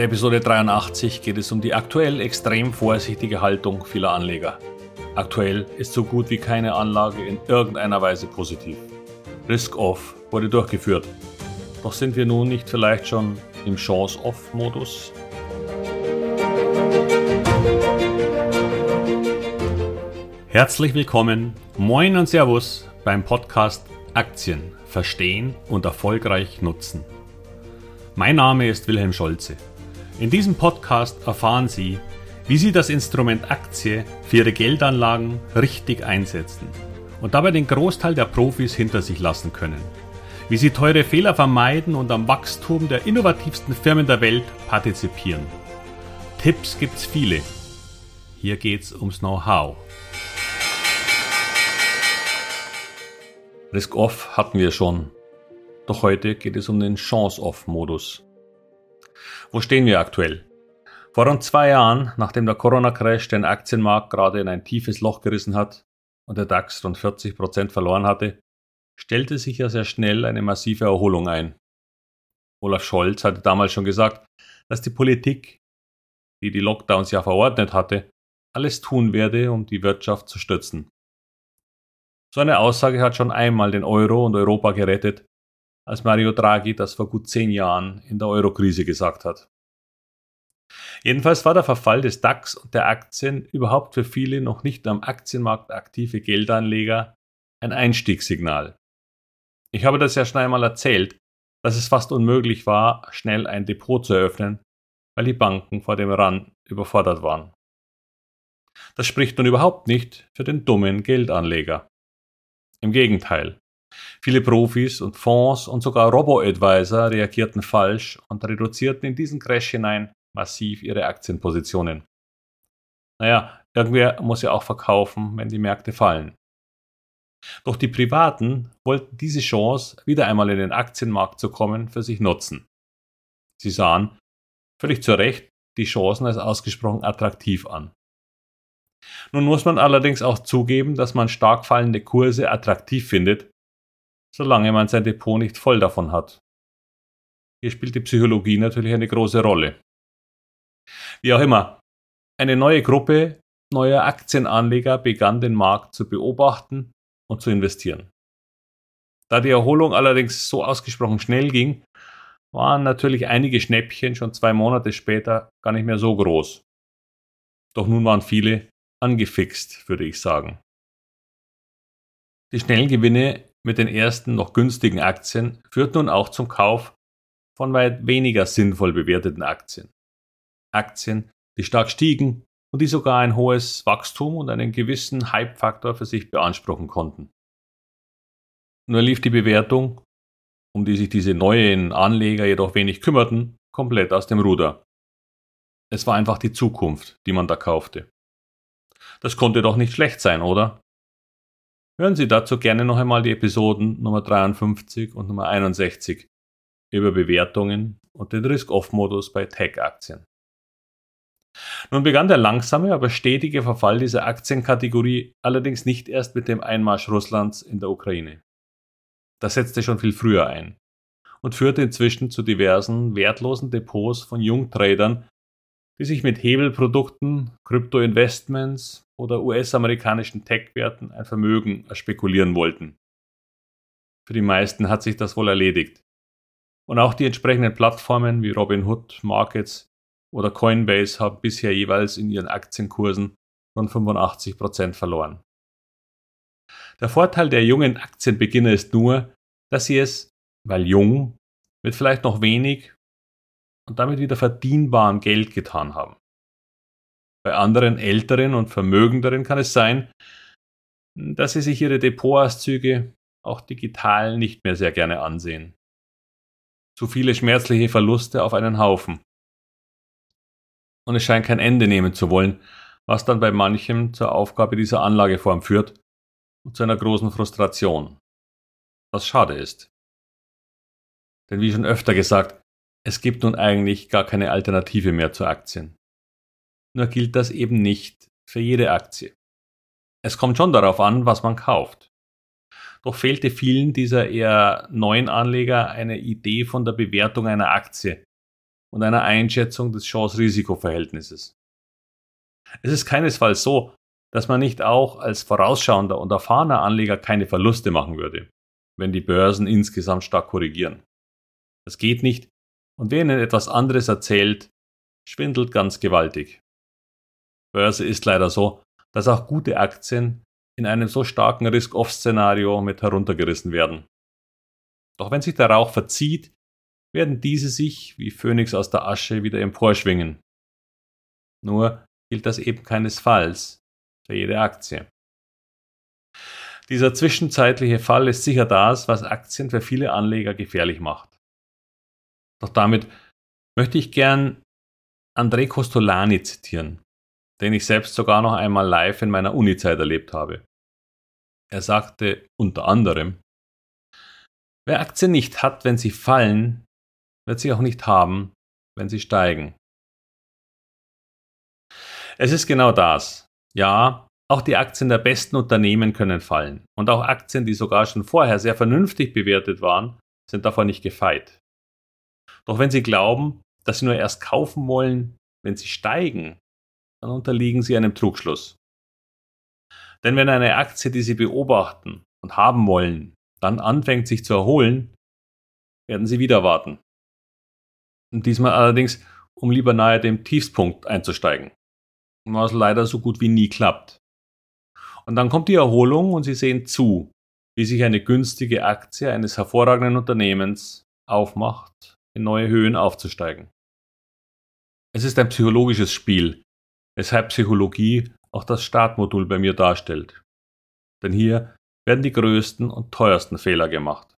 der Episode 83 geht es um die aktuell extrem vorsichtige Haltung vieler Anleger. Aktuell ist so gut wie keine Anlage in irgendeiner Weise positiv. Risk-Off wurde durchgeführt. Doch sind wir nun nicht vielleicht schon im Chance-Off-Modus? Herzlich willkommen, moin und Servus beim Podcast Aktien verstehen und erfolgreich nutzen. Mein Name ist Wilhelm Scholze. In diesem Podcast erfahren Sie, wie Sie das Instrument Aktie für Ihre Geldanlagen richtig einsetzen und dabei den Großteil der Profis hinter sich lassen können. Wie Sie teure Fehler vermeiden und am Wachstum der innovativsten Firmen der Welt partizipieren. Tipps gibt's viele. Hier geht's ums Know-how. Risk-Off hatten wir schon. Doch heute geht es um den Chance-Off-Modus. Wo stehen wir aktuell? Vor rund zwei Jahren, nachdem der Corona-Crash den Aktienmarkt gerade in ein tiefes Loch gerissen hat und der DAX rund 40 Prozent verloren hatte, stellte sich ja sehr schnell eine massive Erholung ein. Olaf Scholz hatte damals schon gesagt, dass die Politik, die die Lockdowns ja verordnet hatte, alles tun werde, um die Wirtschaft zu stützen. So eine Aussage hat schon einmal den Euro und Europa gerettet als Mario Draghi das vor gut zehn Jahren in der Eurokrise gesagt hat. Jedenfalls war der Verfall des DAX und der Aktien überhaupt für viele noch nicht am Aktienmarkt aktive Geldanleger ein Einstiegssignal. Ich habe das ja schon einmal erzählt, dass es fast unmöglich war, schnell ein Depot zu eröffnen, weil die Banken vor dem Rand überfordert waren. Das spricht nun überhaupt nicht für den dummen Geldanleger. Im Gegenteil. Viele Profis und Fonds und sogar Robo-Advisor reagierten falsch und reduzierten in diesen Crash hinein massiv ihre Aktienpositionen. Naja, irgendwer muss ja auch verkaufen, wenn die Märkte fallen. Doch die Privaten wollten diese Chance, wieder einmal in den Aktienmarkt zu kommen, für sich nutzen. Sie sahen, völlig zu Recht, die Chancen als ausgesprochen attraktiv an. Nun muss man allerdings auch zugeben, dass man stark fallende Kurse attraktiv findet, solange man sein Depot nicht voll davon hat. Hier spielt die Psychologie natürlich eine große Rolle. Wie auch immer, eine neue Gruppe neuer Aktienanleger begann den Markt zu beobachten und zu investieren. Da die Erholung allerdings so ausgesprochen schnell ging, waren natürlich einige Schnäppchen schon zwei Monate später gar nicht mehr so groß. Doch nun waren viele angefixt, würde ich sagen. Die schnellen Gewinne mit den ersten noch günstigen Aktien führt nun auch zum Kauf von weit weniger sinnvoll bewerteten Aktien. Aktien, die stark stiegen und die sogar ein hohes Wachstum und einen gewissen Hype-Faktor für sich beanspruchen konnten. Nur lief die Bewertung, um die sich diese neuen Anleger jedoch wenig kümmerten, komplett aus dem Ruder. Es war einfach die Zukunft, die man da kaufte. Das konnte doch nicht schlecht sein, oder? Hören Sie dazu gerne noch einmal die Episoden Nummer 53 und Nummer 61 über Bewertungen und den Risk-Off-Modus bei Tech-Aktien. Nun begann der langsame, aber stetige Verfall dieser Aktienkategorie allerdings nicht erst mit dem Einmarsch Russlands in der Ukraine. Das setzte schon viel früher ein und führte inzwischen zu diversen wertlosen Depots von Jungtradern, die sich mit Hebelprodukten, Krypto-Investments oder US-amerikanischen Tech-Werten ein Vermögen spekulieren wollten. Für die meisten hat sich das wohl erledigt. Und auch die entsprechenden Plattformen wie Robinhood, Markets oder Coinbase haben bisher jeweils in ihren Aktienkursen rund 85% verloren. Der Vorteil der jungen Aktienbeginner ist nur, dass sie es, weil jung, mit vielleicht noch wenig und damit wieder verdienbarem Geld getan haben. Bei anderen älteren und vermögenderen kann es sein, dass sie sich ihre Depotauszüge auch digital nicht mehr sehr gerne ansehen. Zu viele schmerzliche Verluste auf einen Haufen. Und es scheint kein Ende nehmen zu wollen, was dann bei manchem zur Aufgabe dieser Anlageform führt und zu einer großen Frustration. Was schade ist. Denn wie schon öfter gesagt, es gibt nun eigentlich gar keine Alternative mehr zu Aktien. Nur gilt das eben nicht für jede Aktie. Es kommt schon darauf an, was man kauft. Doch fehlte vielen dieser eher neuen Anleger eine Idee von der Bewertung einer Aktie und einer Einschätzung des Chance-Risiko-Verhältnisses. Es ist keinesfalls so, dass man nicht auch als vorausschauender und erfahrener Anleger keine Verluste machen würde, wenn die Börsen insgesamt stark korrigieren. Das geht nicht und wer Ihnen etwas anderes erzählt, schwindelt ganz gewaltig. Börse ist leider so, dass auch gute Aktien in einem so starken Risk-Off-Szenario mit heruntergerissen werden. Doch wenn sich der Rauch verzieht, werden diese sich wie Phönix aus der Asche wieder emporschwingen. Nur gilt das eben keinesfalls für jede Aktie. Dieser zwischenzeitliche Fall ist sicher das, was Aktien für viele Anleger gefährlich macht. Doch damit möchte ich gern André Costolani zitieren, den ich selbst sogar noch einmal live in meiner Uni-Zeit erlebt habe. Er sagte unter anderem, wer Aktien nicht hat, wenn sie fallen, wird sie auch nicht haben, wenn sie steigen. Es ist genau das. Ja, auch die Aktien der besten Unternehmen können fallen. Und auch Aktien, die sogar schon vorher sehr vernünftig bewertet waren, sind davon nicht gefeit. Doch wenn Sie glauben, dass Sie nur erst kaufen wollen, wenn sie steigen, dann unterliegen Sie einem Trugschluss. Denn wenn eine Aktie, die Sie beobachten und haben wollen, dann anfängt sich zu erholen, werden Sie wieder warten. Und diesmal allerdings, um lieber nahe dem Tiefspunkt einzusteigen. Was leider so gut wie nie klappt. Und dann kommt die Erholung und Sie sehen zu, wie sich eine günstige Aktie eines hervorragenden Unternehmens aufmacht, in neue Höhen aufzusteigen. Es ist ein psychologisches Spiel, weshalb Psychologie auch das Startmodul bei mir darstellt. Denn hier werden die größten und teuersten Fehler gemacht.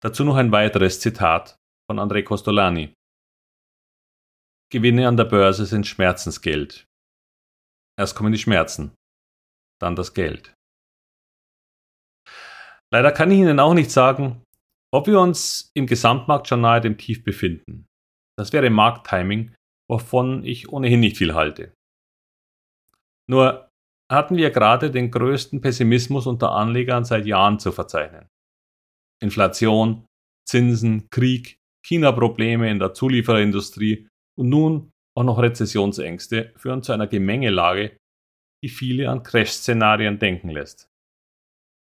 Dazu noch ein weiteres Zitat von André Costolani. Gewinne an der Börse sind Schmerzensgeld. Erst kommen die Schmerzen, dann das Geld. Leider kann ich Ihnen auch nicht sagen, ob wir uns im Gesamtmarkt schon nahe dem Tief befinden. Das wäre Markttiming, wovon ich ohnehin nicht viel halte. Nur hatten wir gerade den größten Pessimismus unter Anlegern seit Jahren zu verzeichnen. Inflation, Zinsen, Krieg, China-Probleme in der Zuliefererindustrie und nun auch noch Rezessionsängste führen zu einer Gemengelage, die viele an Crash-Szenarien denken lässt.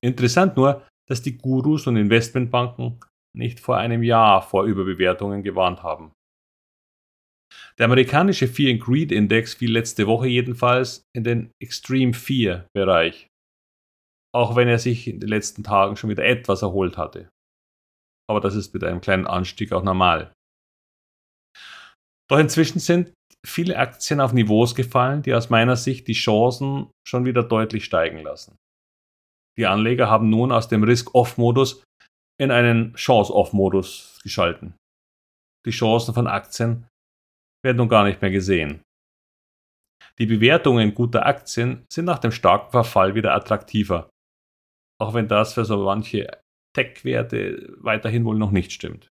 Interessant nur, dass die Gurus und Investmentbanken nicht vor einem Jahr vor Überbewertungen gewarnt haben. Der amerikanische Fear and Greed Index fiel letzte Woche jedenfalls in den Extreme Fear Bereich, auch wenn er sich in den letzten Tagen schon wieder etwas erholt hatte. Aber das ist mit einem kleinen Anstieg auch normal. Doch inzwischen sind viele Aktien auf Niveaus gefallen, die aus meiner Sicht die Chancen schon wieder deutlich steigen lassen. Die Anleger haben nun aus dem Risk-Off-Modus in einen Chance-Off-Modus geschalten. Die Chancen von Aktien werden nun gar nicht mehr gesehen. Die Bewertungen guter Aktien sind nach dem starken Verfall wieder attraktiver, auch wenn das für so manche Tech-Werte weiterhin wohl noch nicht stimmt.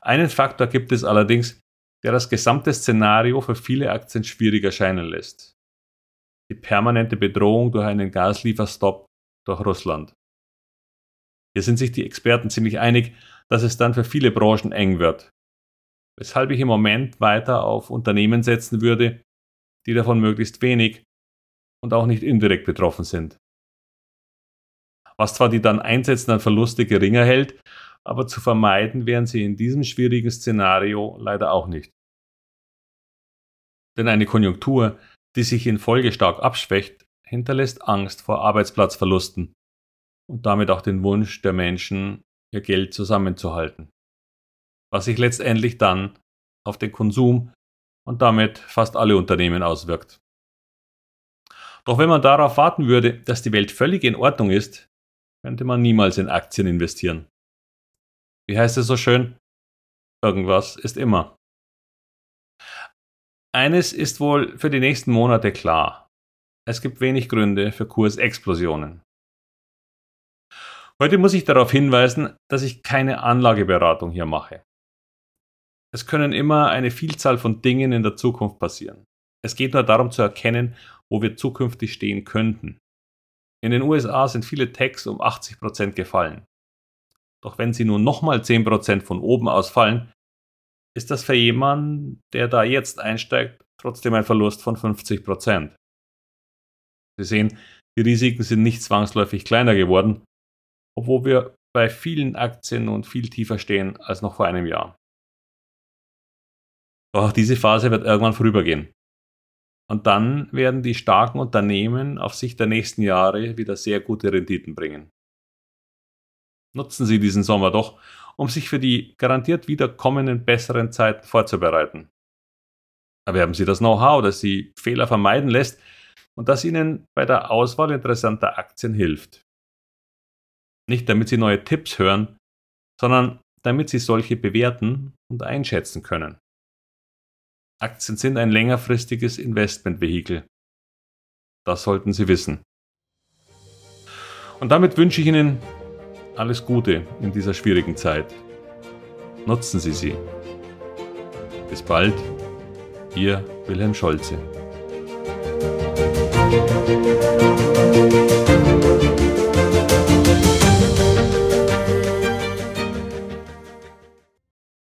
Einen Faktor gibt es allerdings, der das gesamte Szenario für viele Aktien schwierig erscheinen lässt. Die permanente Bedrohung durch einen Gaslieferstopp durch Russland. Hier sind sich die Experten ziemlich einig, dass es dann für viele Branchen eng wird, weshalb ich im Moment weiter auf Unternehmen setzen würde, die davon möglichst wenig und auch nicht indirekt betroffen sind. Was zwar die dann einsetzenden Verluste geringer hält, aber zu vermeiden wären sie in diesem schwierigen Szenario leider auch nicht. Denn eine Konjunktur, die sich in Folge stark abschwächt, hinterlässt Angst vor Arbeitsplatzverlusten und damit auch den Wunsch der Menschen, ihr Geld zusammenzuhalten was sich letztendlich dann auf den Konsum und damit fast alle Unternehmen auswirkt. Doch wenn man darauf warten würde, dass die Welt völlig in Ordnung ist, könnte man niemals in Aktien investieren. Wie heißt es so schön? Irgendwas ist immer. Eines ist wohl für die nächsten Monate klar. Es gibt wenig Gründe für Kursexplosionen. Heute muss ich darauf hinweisen, dass ich keine Anlageberatung hier mache. Es können immer eine Vielzahl von Dingen in der Zukunft passieren. Es geht nur darum zu erkennen, wo wir zukünftig stehen könnten. In den USA sind viele Techs um 80% gefallen. Doch wenn sie nun nochmal 10% von oben ausfallen, ist das für jemanden, der da jetzt einsteigt, trotzdem ein Verlust von 50%. Sie sehen, die Risiken sind nicht zwangsläufig kleiner geworden, obwohl wir bei vielen Aktien nun viel tiefer stehen als noch vor einem Jahr. Doch auch diese Phase wird irgendwann vorübergehen. Und dann werden die starken Unternehmen auf Sicht der nächsten Jahre wieder sehr gute Renditen bringen. Nutzen Sie diesen Sommer doch, um sich für die garantiert wieder kommenden besseren Zeiten vorzubereiten. Erwerben Sie das Know-how, das Sie Fehler vermeiden lässt und das Ihnen bei der Auswahl interessanter Aktien hilft. Nicht damit Sie neue Tipps hören, sondern damit Sie solche bewerten und einschätzen können. Aktien sind ein längerfristiges Investmentvehikel. Das sollten Sie wissen. Und damit wünsche ich Ihnen alles Gute in dieser schwierigen Zeit. Nutzen Sie sie. Bis bald, Ihr Wilhelm Scholze.